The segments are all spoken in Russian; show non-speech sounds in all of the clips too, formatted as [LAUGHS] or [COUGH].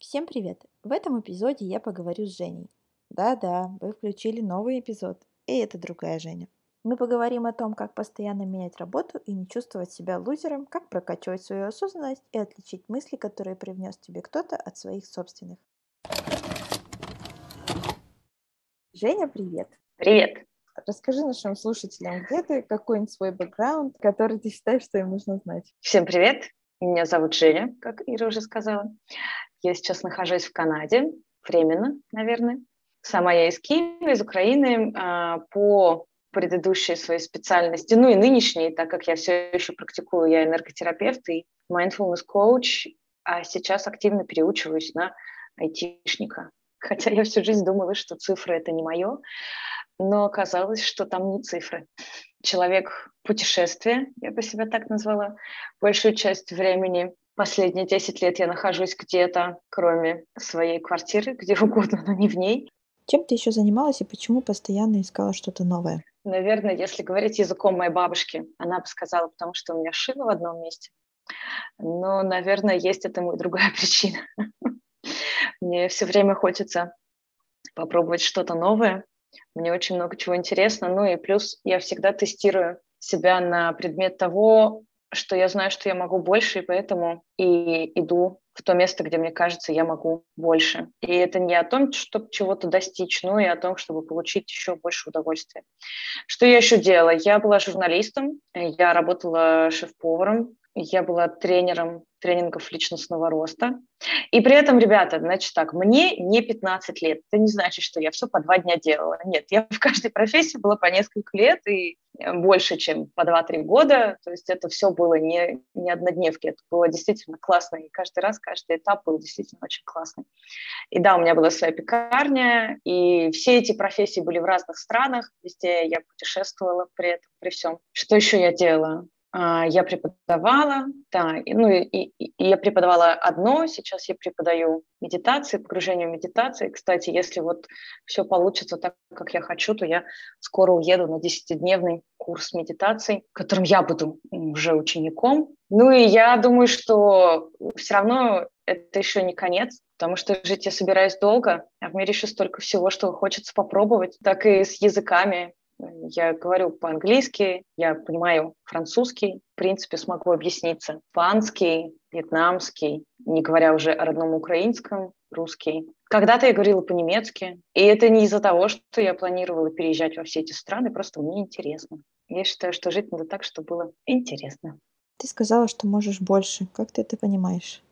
Всем привет! В этом эпизоде я поговорю с Женей. Да-да, вы включили новый эпизод, и это другая Женя. Мы поговорим о том, как постоянно менять работу и не чувствовать себя лузером, как прокачивать свою осознанность и отличить мысли, которые привнес тебе кто-то от своих собственных. Женя, привет! Привет! Расскажи нашим слушателям, где ты, какой-нибудь свой бэкграунд, который ты считаешь, что им нужно знать. Всем привет! Меня зовут Женя, как Ира уже сказала. Я сейчас нахожусь в Канаде, временно, наверное. Сама я из Киева, из Украины. А, по предыдущей своей специальности, ну и нынешней, так как я все еще практикую, я энерготерапевт и mindfulness коуч, а сейчас активно переучиваюсь на айтишника. Хотя я всю жизнь думала, что цифры это не мое, но оказалось, что там не цифры. Человек путешествия, я бы себя так назвала, большую часть времени Последние 10 лет я нахожусь где-то, кроме своей квартиры, где угодно, но не в ней. Чем ты еще занималась и почему постоянно искала что-то новое? Наверное, если говорить языком моей бабушки, она бы сказала, потому что у меня шило в одном месте. Но, наверное, есть этому и другая [LAUGHS] причина. Мне все время хочется попробовать что-то новое. Мне очень много чего интересно. Ну и плюс я всегда тестирую себя на предмет того, что я знаю, что я могу больше, и поэтому и иду в то место, где мне кажется, я могу больше. И это не о том, чтобы чего-то достичь, но и о том, чтобы получить еще больше удовольствия. Что я еще делала? Я была журналистом, я работала шеф-поваром, я была тренером тренингов личностного роста. И при этом, ребята, значит так, мне не 15 лет. Это не значит, что я все по два дня делала. Нет, я в каждой профессии была по несколько лет и э, больше, чем по 2-3 года. То есть это все было не, не однодневки. Это было действительно классно. И каждый раз, каждый этап был действительно очень классный. И да, у меня была своя пекарня, и все эти профессии были в разных странах. Везде я путешествовала при этом, при всем. Что еще я делала? А, я преподавала, да, ну и, и, я преподавала одно, сейчас я преподаю медитации, погружение в медитации. Кстати, если вот все получится так, как я хочу, то я скоро уеду на 10-дневный курс медитаций, которым я буду уже учеником. Ну и я думаю, что все равно это еще не конец, потому что жить я собираюсь долго, а в мире еще столько всего, что хочется попробовать, так и с языками. Я говорю по-английски, я понимаю французский, в принципе, смогу объясниться. Испанский, вьетнамский, не говоря уже о родном украинском, русский. Когда-то я говорила по-немецки, и это не из-за того, что я планировала переезжать во все эти страны, просто мне интересно. Я считаю, что жить надо так, чтобы было интересно. Ты сказала, что можешь больше. Как ты это понимаешь?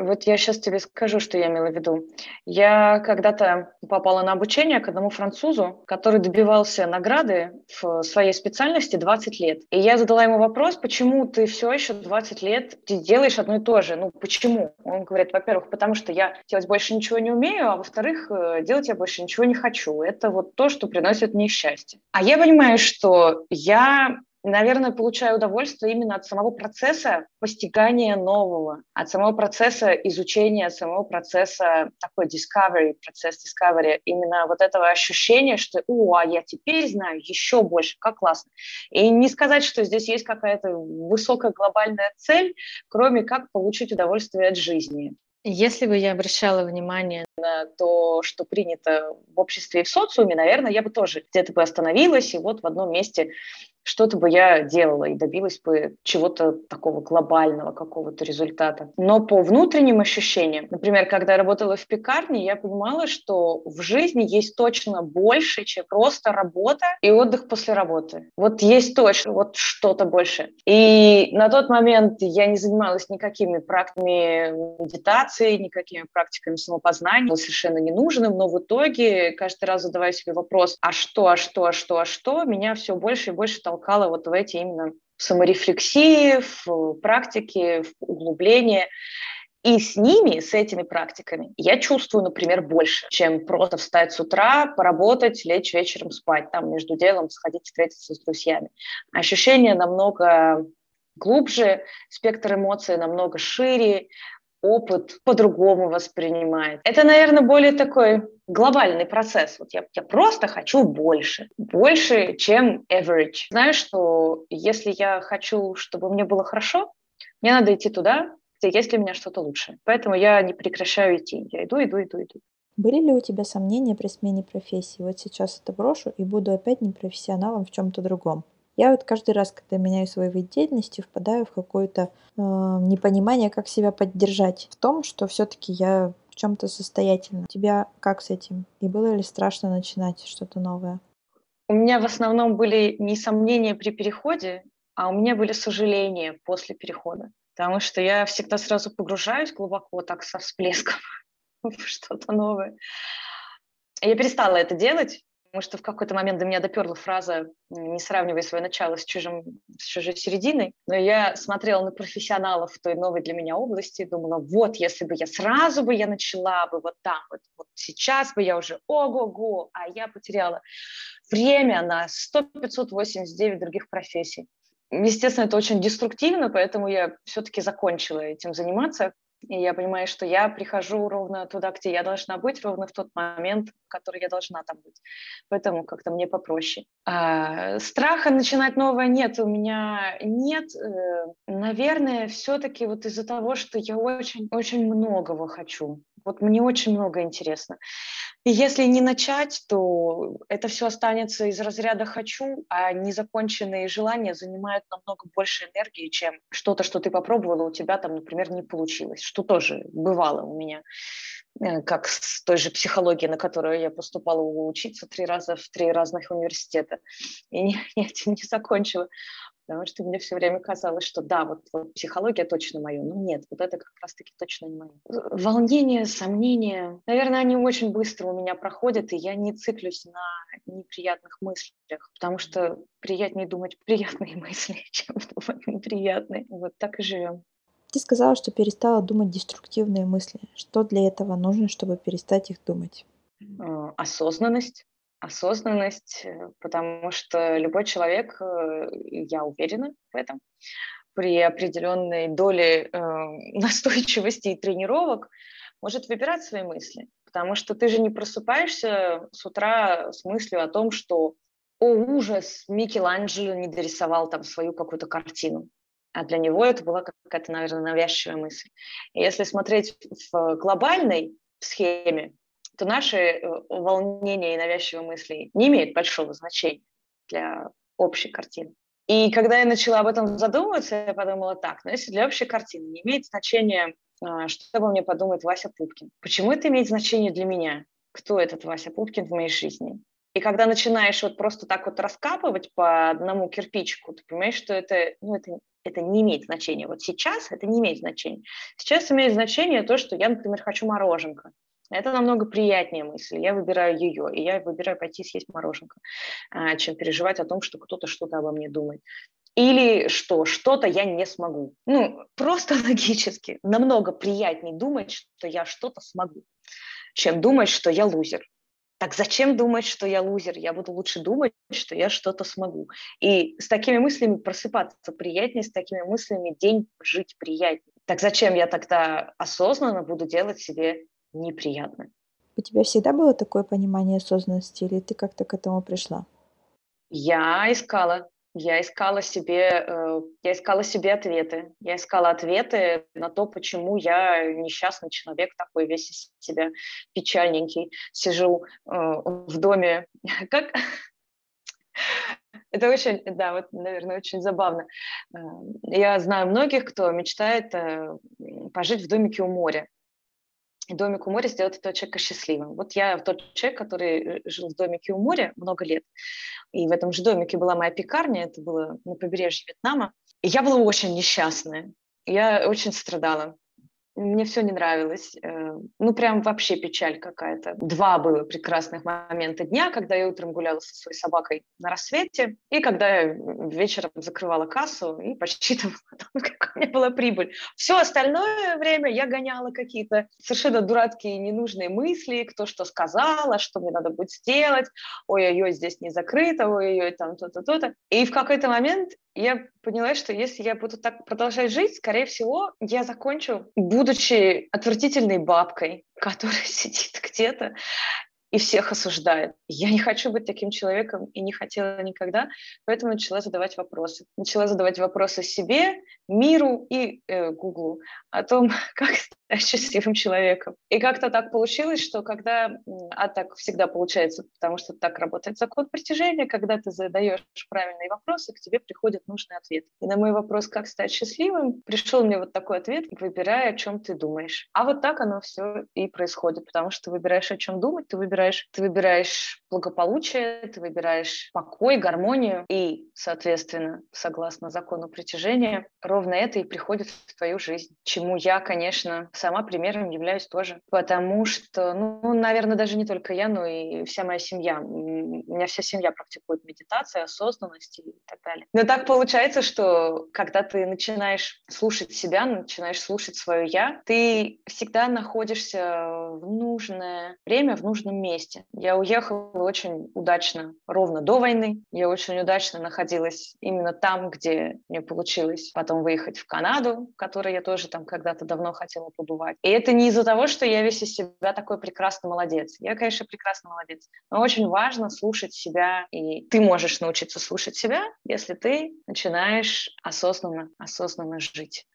Вот я сейчас тебе скажу, что я имела в виду. Я когда-то попала на обучение к одному французу, который добивался награды в своей специальности 20 лет. И я задала ему вопрос, почему ты все еще 20 лет делаешь одно и то же? Ну, почему? Он говорит, во-первых, потому что я делать больше ничего не умею, а во-вторых, э, делать я больше ничего не хочу. Это вот то, что приносит мне счастье. А я понимаю, что я наверное, получаю удовольствие именно от самого процесса постигания нового, от самого процесса изучения, от самого процесса такой discovery, процесс discovery, именно вот этого ощущения, что, о, а я теперь знаю еще больше, как классно. И не сказать, что здесь есть какая-то высокая глобальная цель, кроме как получить удовольствие от жизни. Если бы я обращала внимание на то, что принято в обществе и в социуме, наверное, я бы тоже где-то бы остановилась и вот в одном месте что-то бы я делала и добилась бы чего-то такого глобального, какого-то результата. Но по внутренним ощущениям, например, когда я работала в пекарне, я понимала, что в жизни есть точно больше, чем просто работа и отдых после работы. Вот есть точно вот что-то больше. И на тот момент я не занималась никакими практиками медитации, никакими практиками самопознания, был совершенно ненужным, но в итоге каждый раз задавая себе вопрос, а что, а что, а что, а что, меня все больше и больше толкало толкала вот в эти именно саморефлексии, в практике, в углубление. И с ними, с этими практиками, я чувствую, например, больше, чем просто встать с утра, поработать, лечь вечером спать, там между делом сходить встретиться с друзьями. Ощущения намного глубже, спектр эмоций намного шире, опыт по-другому воспринимает. Это, наверное, более такой глобальный процесс. Вот я, я просто хочу больше. Больше, чем average. Знаю, что если я хочу, чтобы мне было хорошо, мне надо идти туда, где есть для меня что-то лучшее. Поэтому я не прекращаю идти. Я иду, иду, иду, иду. Были ли у тебя сомнения при смене профессии? Вот сейчас это брошу и буду опять непрофессионалом в чем-то другом. Я вот каждый раз, когда меняю свой вид деятельности, впадаю в какое-то э, непонимание, как себя поддержать в том, что все-таки я в чем-то состоятельна. У тебя как с этим? И было ли страшно начинать что-то новое? У меня в основном были не сомнения при переходе, а у меня были сожаления после перехода. Потому что я всегда сразу погружаюсь глубоко, так со всплеском [LAUGHS] в что-то новое. Я перестала это делать, потому что в какой-то момент до меня доперла фраза «не сравнивай свое начало с, чужим, с чужой серединой». Но я смотрела на профессионалов в той новой для меня области и думала, вот, если бы я сразу бы я начала бы вот там, вот, вот сейчас бы я уже ого-го, а я потеряла время на 100-589 других профессий. Естественно, это очень деструктивно, поэтому я все-таки закончила этим заниматься. И я понимаю, что я прихожу ровно туда, где я должна быть, ровно в тот момент, в который я должна там быть. Поэтому как-то мне попроще. А, страха начинать новое нет, у меня нет. Э, наверное, все-таки вот из-за того, что я очень, очень многого хочу. Вот мне очень много интересно. И если не начать, то это все останется из разряда «хочу», а незаконченные желания занимают намного больше энергии, чем что-то, что ты попробовала, у тебя там, например, не получилось, что тоже бывало у меня э, как с той же психологией, на которую я поступала учиться три раза в три разных университета, и не, [LAUGHS] не, не закончила потому что мне все время казалось, что да, вот, вот психология точно мое, но нет, вот это как раз-таки точно не мое. Волнение, сомнения, наверное, они очень быстро у меня проходят, и я не циклюсь на неприятных мыслях, потому что приятнее думать [LAUGHS] приятные мысли, [LAUGHS] чем думать неприятные. Вот так и живем. Ты сказала, что перестала думать деструктивные мысли. Что для этого нужно, чтобы перестать их думать? А, осознанность осознанность, э, потому что любой человек, э, я уверена в этом, при определенной доле э, [LAUGHS] настойчивости и тренировок может выбирать свои мысли. Потому что ты же не просыпаешься с утра с мыслью о том, что «О, ужас, Микеланджело не дорисовал там свою какую-то картину». А для него это была какая-то, наверное, навязчивая мысль. И если смотреть в глобальной схеме, то наши э, волнения и навязчивые мысли не имеют большого значения для общей картины. И когда я начала об этом задумываться, я подумала так, ну если для общей картины не имеет значения, а, что обо мне подумает Вася Пупкин, почему это имеет значение для меня? Кто этот Вася Пупкин в моей жизни? И когда начинаешь вот просто так вот раскапывать по одному кирпичику, ты понимаешь, что это, ну, это, это не имеет значения. Вот сейчас это не имеет значения. Сейчас имеет значение то, что я, например, хочу мороженка. Это намного приятнее мысль. Я выбираю ее, и я выбираю пойти съесть мороженка, а, чем переживать о том, что кто-то что-то обо мне думает. Или что, что-то я не смогу. Ну, просто [LAUGHS] логически. Намного приятнее думать, что я что-то смогу, чем думать, что я лузер. Так зачем думать, что я лузер? Я буду лучше думать, что я что-то смогу. И с такими мыслями просыпаться приятнее, с такими мыслями день жить приятнее. Так зачем я тогда осознанно буду делать себе неприятно. У тебя всегда было такое понимание осознанности, или ты как-то к этому пришла? Я искала. Я искала себе, э, я искала себе ответы. Я искала ответы на то, почему я несчастный человек, такой весь из себя печальненький, сижу э, в доме. [LAUGHS] Как? Это очень, да, вот, наверное, очень забавно. Э, я знаю многих, кто мечтает пожить в домике у моря домик у моря сделать этого человека счастливым. Вот я тот человек, который э, жил в домике у моря много лет, и в этом же домике была моя пекарня, это было на побережье Вьетнама, и я была очень несчастная, я очень страдала. Мне все не нравилось. Э, ну, прям вообще печаль какая-то. Два было прекрасных момента дня, когда я утром гуляла со своей собакой на рассвете, и когда я вечером закрывала кассу и [LAUGHS] подсчитывала, какая у меня была прибыль. Все остальное время я гоняла какие-то совершенно дурацкие ненужные мысли, кто что сказал, а что мне надо будет сделать, ой-ой-ой, здесь не закрыто, ой-ой-ой, там то-то, то-то. И в какой-то момент я поняла, что если я буду так продолжать жить, скорее всего, я закончу, будучи отвратительной бабкой, [LAUGHS] которая сидит где-то и всех осуждает. Я не хочу быть таким человеком и не хотела никогда, поэтому начала задавать вопросы. Начала задавать вопросы себе, миру и э, Гуглу о том, [LAUGHS] как стать счастливым человеком. И как-то так получилось, что когда, а так всегда получается, потому что так работает закон притяжения, когда ты задаешь правильные вопросы, к тебе приходит нужный ответ. И на мой вопрос, как стать счастливым, пришел мне вот такой ответ, выбирай, о чем ты думаешь. А вот так оно все и происходит, потому что выбираешь, о чем думать, ты выбираешь, ты выбираешь благополучие, ты выбираешь покой, гармонию, и, соответственно, согласно закону притяжения, ровно это и приходит в твою жизнь, чему я, конечно, сама примером являюсь тоже, потому что, ну, наверное, даже не только я, но и вся моя семья. У меня вся семья практикует медитацию, осознанность и так далее. Но так получается, что когда ты начинаешь слушать себя, начинаешь слушать свое «я», ты всегда находишься в нужное время, в нужном месте. Я уехала очень удачно, ровно до войны. Я очень удачно находилась именно там, где мне получилось потом выехать в Канаду, в которой я тоже там когда-то давно хотела побывать. И это не из-за того, что я весь из себя такой прекрасный молодец. Я, конечно, прекрасный молодец. Но очень важно слушать себя, и ты можешь научиться слушать себя, если ты начинаешь осознанно, осознанно жить.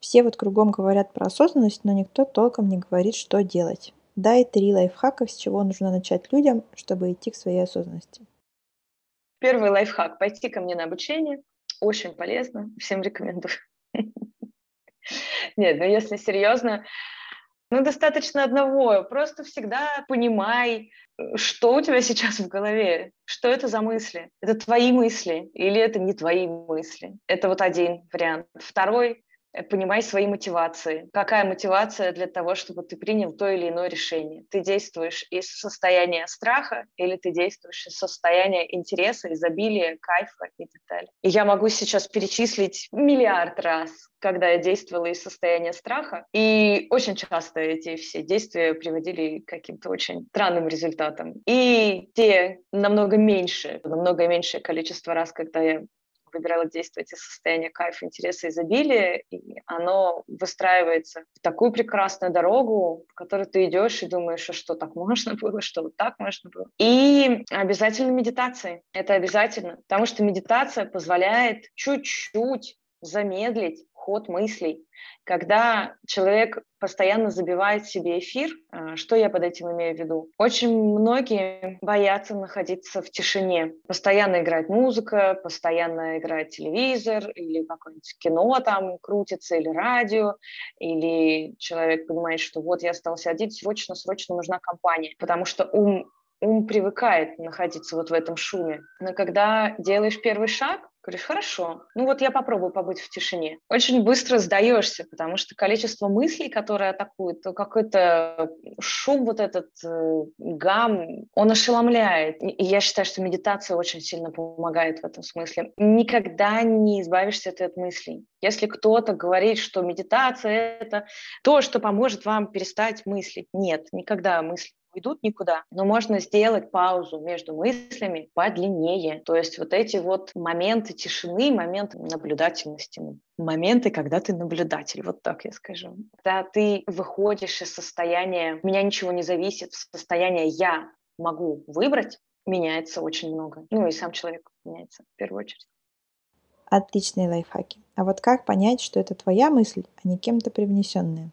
Все вот кругом говорят про осознанность, но никто толком не говорит, что делать. Дай три лайфхака, с чего нужно начать людям, чтобы идти к своей осознанности. Первый лайфхак – пойти ко мне на обучение. Очень полезно, всем рекомендую. Нет, ну если серьезно, ну, достаточно одного. Просто всегда понимай, что у тебя сейчас в голове, что это за мысли. Это твои мысли или это не твои мысли. Это вот один вариант. Второй понимай свои мотивации. Какая мотивация для того, чтобы ты принял то или иное решение? Ты действуешь из состояния страха или ты действуешь из состояния интереса, изобилия, кайфа и так далее. И я могу сейчас перечислить миллиард раз, когда я действовала из состояния страха, и очень часто эти все действия приводили к каким-то очень странным результатам. И те намного меньше, намного меньшее количество раз, когда я выбирала действовать из состояния кайфа, интереса, изобилия, и оно выстраивается в такую прекрасную дорогу, в которой ты идешь и думаешь, а что так можно [LAUGHS] было, что вот так можно было. И обязательно медитации. Это обязательно, потому что медитация позволяет чуть-чуть замедлить ход мыслей. Когда человек постоянно забивает себе эфир, а, что я под этим имею в виду? Очень многие боятся находиться в тишине. Постоянно играет музыка, постоянно играет телевизор, или какое-нибудь кино там крутится, или радио, или человек понимает, что вот я остался один, срочно, срочно нужна компания, потому что ум ум привыкает находиться вот в этом шуме. Но когда делаешь первый шаг, Говоришь, хорошо, ну вот я попробую побыть в тишине. Очень быстро сдаешься, потому что количество мыслей, которые атакуют, то какой-то шум вот этот, э, гам, он ошеломляет. И я считаю, что медитация очень сильно помогает в этом смысле. Никогда не избавишься ты от мыслей. Если кто-то говорит, что медитация – это то, что поможет вам перестать мыслить, нет, никогда мысли уйдут никуда, но можно сделать паузу между мыслями подлиннее. То есть вот эти вот моменты тишины, моменты наблюдательности, моменты, когда ты наблюдатель, вот так я скажу. Когда ты выходишь из состояния «меня ничего не зависит» в состояние «я могу выбрать», меняется очень много. Ну и сам человек меняется в первую очередь. Отличные лайфхаки. А вот как понять, что это твоя мысль, а не кем-то привнесенная?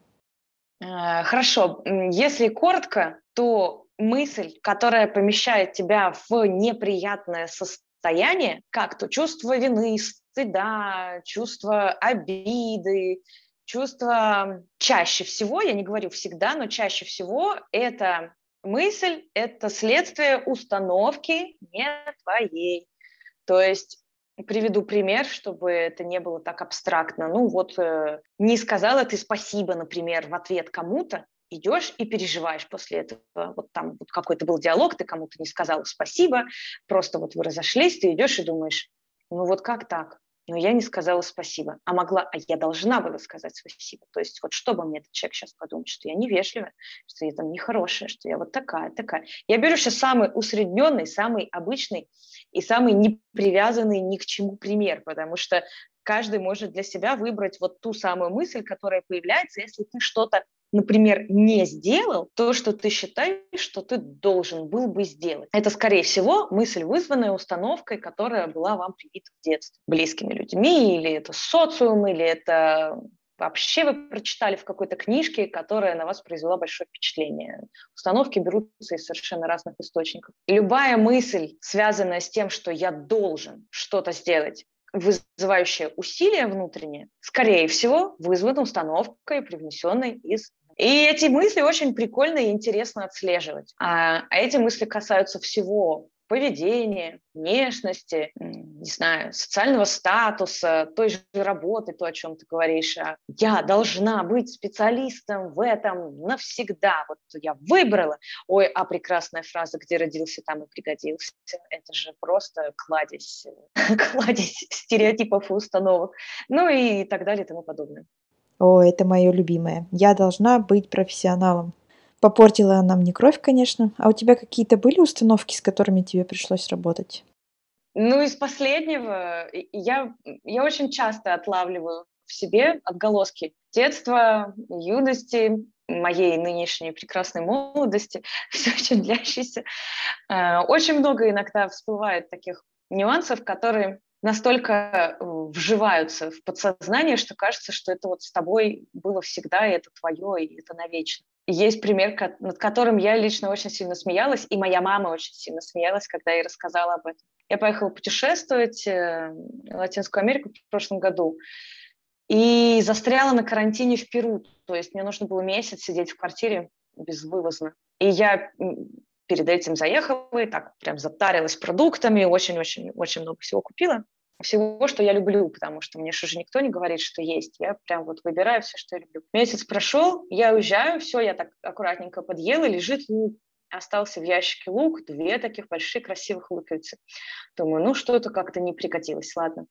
А, хорошо. Если коротко, то мысль, которая помещает тебя в неприятное состояние, как то чувство вины, стыда, чувство обиды, чувство чаще всего, я не говорю всегда, но чаще всего это мысль, это следствие установки не твоей. То есть Приведу пример, чтобы это не было так абстрактно. Ну вот э, не сказала ты спасибо, например, в ответ кому-то, идешь и переживаешь после этого. Вот там вот какой-то был диалог, ты кому-то не сказала спасибо, просто вот вы разошлись, ты идешь и думаешь, ну вот как так? но я не сказала спасибо, а могла, а я должна была сказать спасибо. То есть вот что бы мне этот человек сейчас подумал, что я невежливая, что я там нехорошая, что я вот такая, такая. Я беру сейчас самый усредненный, самый обычный и самый не привязанный ни к чему пример, потому что каждый может для себя выбрать вот ту самую мысль, которая появляется, если ты что-то например, не сделал то, что ты считаешь, что ты должен был бы сделать. Это, скорее всего, мысль, вызванная установкой, которая была вам привита в детстве близкими людьми, или это социум, или это вообще вы прочитали в какой-то книжке, которая на вас произвела большое впечатление. Установки берутся из совершенно разных источников. Любая мысль, связанная с тем, что я должен что-то сделать, вызывающая усилия внутренние, скорее всего, вызвана установкой, привнесенной из и эти мысли очень прикольно и интересно отслеживать. А, а эти мысли касаются всего поведения, внешности, не знаю, социального статуса, той же работы, то, о чем ты говоришь. А я должна быть специалистом в этом навсегда. Вот я выбрала. Ой, а прекрасная фраза, где родился, там и пригодился. Это же просто кладезь, [LAUGHS] кладезь стереотипов и установок. Ну и так далее и тому подобное. О, это мое любимое. Я должна быть профессионалом. Попортила она мне кровь, конечно. А у тебя какие-то были установки, с которыми тебе пришлось работать? Ну, из последнего я, я очень часто отлавливаю в себе отголоски детства, юности, моей нынешней прекрасной молодости, [LAUGHS] все еще длящейся. Э, очень много иногда всплывает таких нюансов, которые настолько вживаются в подсознание, что кажется, что это вот с тобой было всегда, и это твое, и это навечно. Есть пример, над которым я лично очень сильно смеялась, и моя мама очень сильно смеялась, когда я рассказала об этом. Я поехала путешествовать э, в Латинскую Америку в прошлом году и застряла на карантине в Перу. То есть мне нужно было месяц сидеть в квартире безвывозно. И я перед этим заехала и так прям затарилась продуктами, очень-очень-очень много всего купила всего, что я люблю, потому что мне же никто не говорит, что есть. Я прям вот выбираю все, что я люблю. Месяц прошел, я уезжаю, все, я так аккуратненько подъела, лежит лук. Остался в ящике лук, две таких большие красивых луковицы. Думаю, ну что-то как-то не прикатилось, ладно.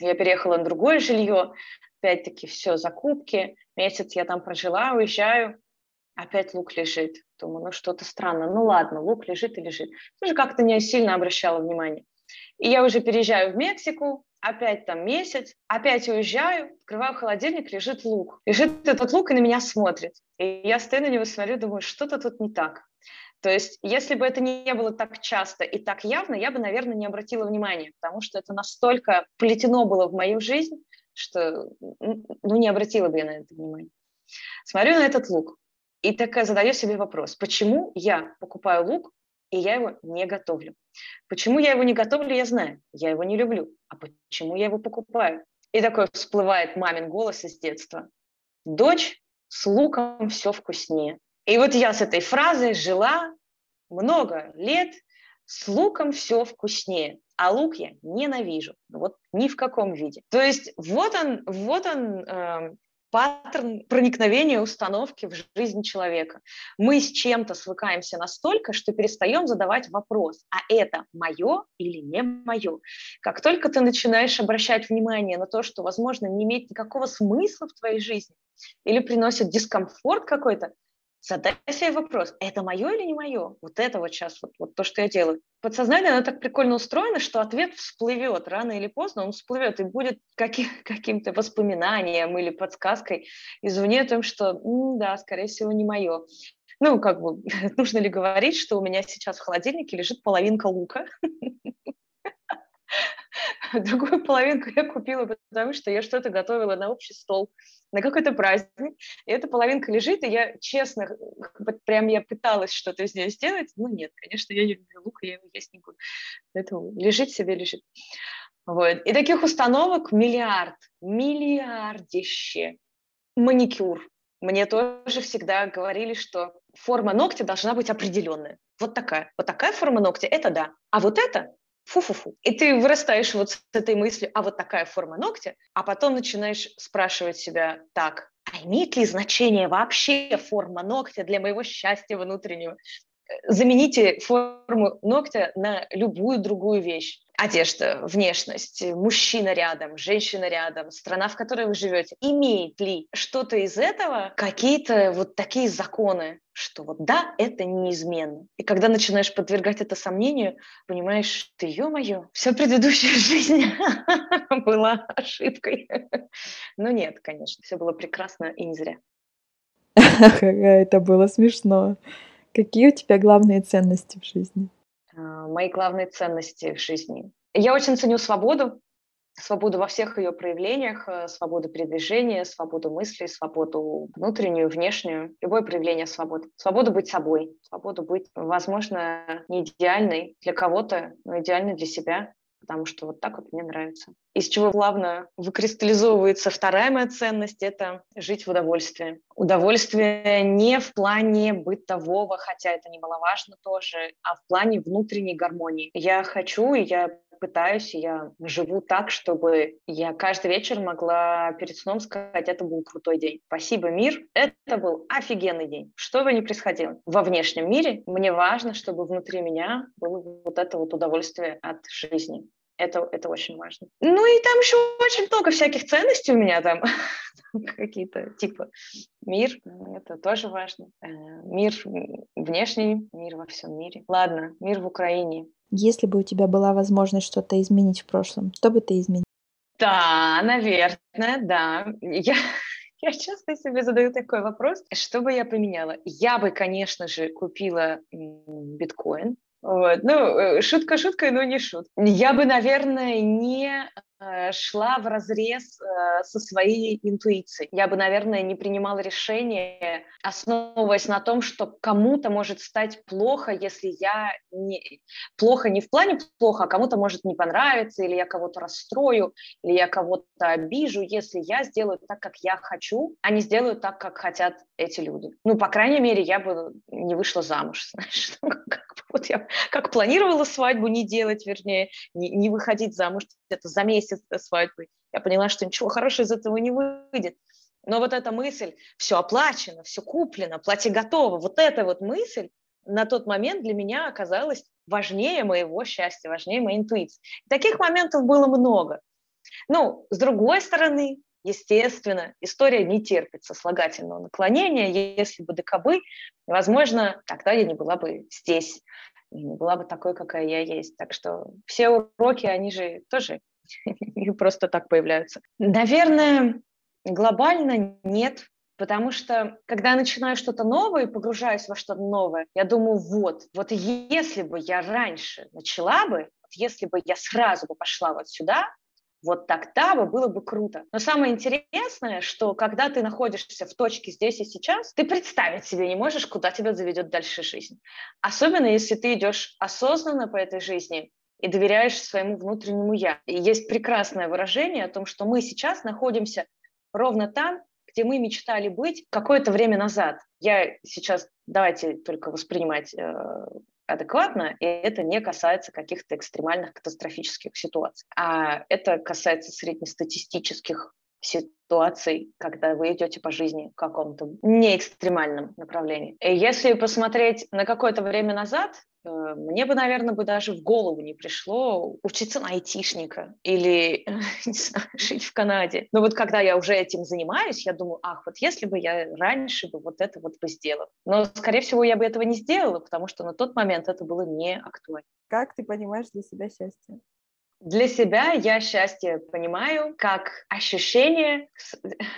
Я переехала на другое жилье, опять-таки все, закупки. Месяц я там прожила, уезжаю, опять лук лежит. Думаю, ну что-то странно. Ну ладно, лук лежит и лежит. Тоже как-то не сильно обращала внимание. И я уже переезжаю в Мексику, опять там месяц, опять уезжаю, открываю холодильник, лежит лук. Лежит этот лук и на меня смотрит. И я стою на него, смотрю, думаю, что-то тут не так. То есть, если бы это не было так часто и так явно, я бы, наверное, не обратила внимания, потому что это настолько плетено было в мою жизнь, что ну, не обратила бы я на это внимание. Смотрю на этот лук и такая задаю себе вопрос, почему я покупаю лук, и я его не готовлю. Почему я его не готовлю, я знаю. Я его не люблю. А почему я его покупаю? И такой всплывает мамин голос из детства. Дочь, с луком все вкуснее. И вот я с этой фразой жила много лет, с луком все вкуснее, а лук я ненавижу. Вот ни в каком виде. То есть вот он, вот он э, паттерн проникновения установки в жизнь человека. Мы с чем-то свыкаемся настолько, что перестаем задавать вопрос, а это мое или не мое. Как только ты начинаешь обращать внимание на то, что, возможно, не имеет никакого смысла в твоей жизни или приносит дискомфорт какой-то, Задай себе вопрос, это мое или не мое? Вот это вот сейчас, вот, вот то, что я делаю. Подсознание, оно так прикольно устроено, что ответ всплывет рано или поздно, он всплывет и будет каким, [LAUGHS] каким-то воспоминанием или подсказкой извне о том, что, да, скорее всего, не мое. Ну, как бы, [LAUGHS] нужно ли говорить, что у меня сейчас в холодильнике лежит половинка лука? [LAUGHS] [LAUGHS] Другую половинку я купила, потому что я что-то готовила на общий стол на какой-то праздник, и эта половинка лежит, и я честно, прям я пыталась что-то из нее сделать, ну нет, конечно, я не люблю лук, я его есть не буду. Поэтому лежит себе, лежит. Вот. И таких установок миллиард, миллиардище. Маникюр. Мне тоже всегда говорили, что форма ногтя должна быть определенная. Вот такая. Вот такая форма ногтя – это да. А вот это фу-фу-фу. И ты вырастаешь вот с этой мыслью, а вот такая форма ногтя, а потом начинаешь спрашивать себя, так, а имеет ли значение вообще форма ногтя для моего счастья внутреннего? Замените форму ногтя на любую другую вещь одежда, внешность, мужчина рядом, женщина рядом, страна, в которой вы живете, имеет ли что-то из этого какие-то вот такие законы, что вот да, это неизменно. И когда начинаешь подвергать это сомнению, понимаешь, ты, ё-моё, вся предыдущая [LAUGHS] жизнь [LAUGHS] была ошибкой. [LAUGHS] Но нет, конечно, все было прекрасно и не зря. Это было смешно. Какие у тебя главные ценности в жизни? А, мои главные ценности в жизни. Я очень ценю свободу, свободу во всех ее проявлениях, э, свободу передвижения, свободу мысли, свободу внутреннюю, внешнюю, любое проявление свободы. Свободу быть собой, свободу быть, возможно, не идеальной для кого-то, но идеальной для себя, потому что вот так вот мне нравится. Из чего плавно выкристаллизовывается вторая моя ценность – это жить в удовольствии. Удовольствие не в плане бытового, хотя это немаловажно тоже, а в плане внутренней гармонии. Я хочу, и я пытаюсь, я живу так, чтобы я каждый вечер могла перед сном сказать, это был крутой день. Спасибо, мир, это был офигенный день. Что бы ни происходило во внешнем мире, мне важно, чтобы внутри меня было вот это вот удовольствие от жизни. Это, это очень важно. Ну и там еще очень много всяких ценностей у меня там. [LAUGHS] Какие-то типа мир, это тоже важно. Э, мир внешний, мир во всем мире. Ладно, мир в Украине. Если бы у тебя была возможность что-то изменить в прошлом, что бы ты изменил? Да, наверное, да. Я, [LAUGHS] я часто себе задаю такой вопрос. Что бы я поменяла? Я бы, конечно же, купила биткоин. Вот. Ну, э, шутка шуткой, но не шутка. Я бы, наверное, не Э, шла в разрез э, со своей интуицией. Я бы, наверное, не принимала решение, основываясь на том, что кому-то может стать плохо, если я не... Плохо не в плане плохо, а кому-то может не понравиться, или я кого-то расстрою, или я кого-то обижу, если я сделаю так, как я хочу, а не сделаю так, как хотят эти люди. Ну, по крайней мере, я бы не вышла замуж, [LAUGHS] знаешь, [LAUGHS] вот я как планировала свадьбу не делать, вернее, не, не выходить замуж где-то за месяц до свадьбы. Я поняла, что ничего хорошего из этого не выйдет. Но вот эта мысль, все оплачено, все куплено, платье готово, вот эта вот мысль на тот момент для меня оказалась важнее моего счастья, важнее моей интуиции. Таких моментов было много. Ну, с другой стороны, естественно, история не терпит сослагательного наклонения. Если бы ДКБ, возможно, тогда я не была бы здесь не была бы такой, какая я есть. Так что все уроки, они же тоже [LAUGHS] просто так появляются. Наверное, глобально нет, потому что когда я начинаю что-то новое и погружаюсь во что-то новое, я думаю, вот, вот если бы я раньше начала бы, если бы я сразу бы пошла вот сюда, вот тогда бы было бы круто. Но самое интересное, что когда ты находишься в точке здесь и сейчас, ты представить себе не можешь, куда тебя заведет дальше жизнь. Особенно если ты идешь осознанно по этой жизни и доверяешь своему внутреннему «я». И есть прекрасное выражение о том, что мы сейчас находимся ровно там, где мы мечтали быть какое-то время назад. Я сейчас, давайте только воспринимать э, адекватно, и это не касается каких-то экстремальных катастрофических ситуаций. А это касается среднестатистических ситуаций, когда вы идете по жизни в каком-то неэкстремальном направлении. И если посмотреть на какое-то время назад, э, мне бы, наверное, бы даже в голову не пришло учиться на айтишника или [LAUGHS] не знаю, жить в Канаде. Но вот когда я уже этим занимаюсь, я думаю, ах, вот если бы я раньше бы вот это вот бы сделала. Но, скорее всего, я бы этого не сделала, потому что на тот момент это было не актуально. Как ты понимаешь для себя счастье? Для себя я счастье понимаю как ощущение,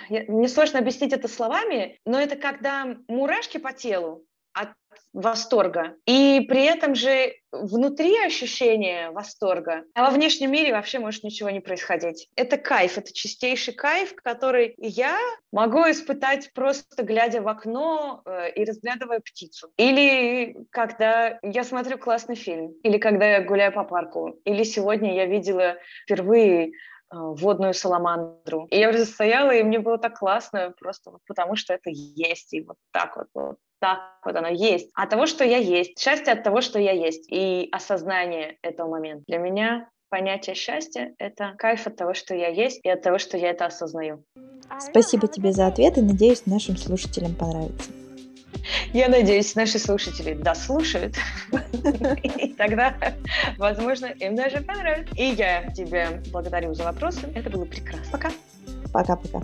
мне сложно объяснить это словами, но это когда мурашки по телу от восторга. И при этом же внутри ощущение восторга, а во внешнем мире вообще может ничего не происходить. Это кайф, это чистейший кайф, который я могу испытать просто глядя в окно э, и разглядывая птицу. Или когда я смотрю классный фильм, или когда я гуляю по парку, или сегодня я видела впервые а, водную саламандру. И я уже стояла, и мне было так классно, просто вот потому что это есть, и вот так вот, вот так вот оно есть. От того, что я есть. Счастье от того, что я есть. И осознание этого момента. Для меня понятие счастья — это кайф от того, что я есть, и от того, что я это осознаю. Спасибо тебе за ответ, и надеюсь, нашим слушателям понравится. Я надеюсь, наши слушатели дослушают. И тогда, возможно, им даже понравится. И я тебя благодарю за вопросы. Это было прекрасно. Пока. Пока-пока.